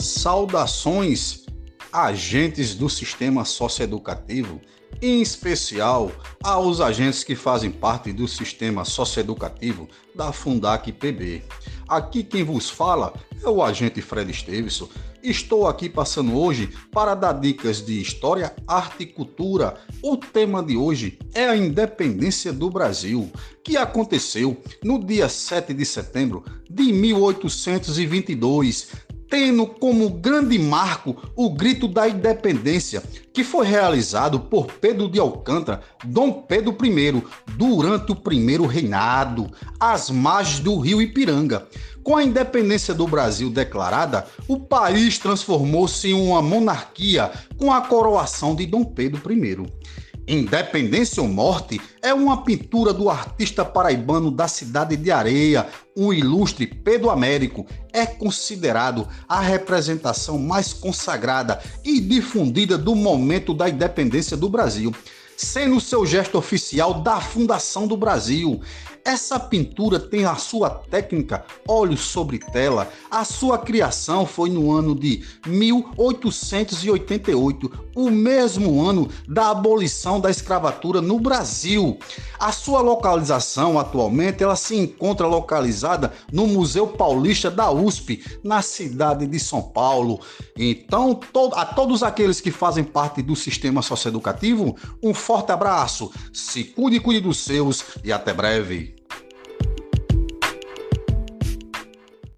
Saudações, agentes do sistema socioeducativo, em especial aos agentes que fazem parte do sistema socioeducativo da Fundac PB. Aqui quem vos fala é o agente Fred Stevenson. Estou aqui passando hoje para dar dicas de história, arte e cultura. O tema de hoje é a independência do Brasil, que aconteceu no dia 7 de setembro de 1822, tendo como grande marco o Grito da Independência, que foi realizado por Pedro de Alcântara, Dom Pedro I, durante o primeiro reinado, às margens do rio Ipiranga. Com a independência do Brasil declarada, o país transformou-se em uma monarquia com a coroação de Dom Pedro I. Independência ou Morte é uma pintura do artista paraibano da cidade de Areia, o ilustre Pedro Américo. É considerado a representação mais consagrada e difundida do momento da independência do Brasil, sendo seu gesto oficial da fundação do Brasil. Essa pintura tem a sua técnica óleo sobre tela. A sua criação foi no ano de 1888, o mesmo ano da abolição da escravatura no Brasil. A sua localização atualmente ela se encontra localizada no Museu Paulista da USP, na cidade de São Paulo. Então, a todos aqueles que fazem parte do sistema socioeducativo, um forte abraço. Se cuide, cuide dos seus e até breve.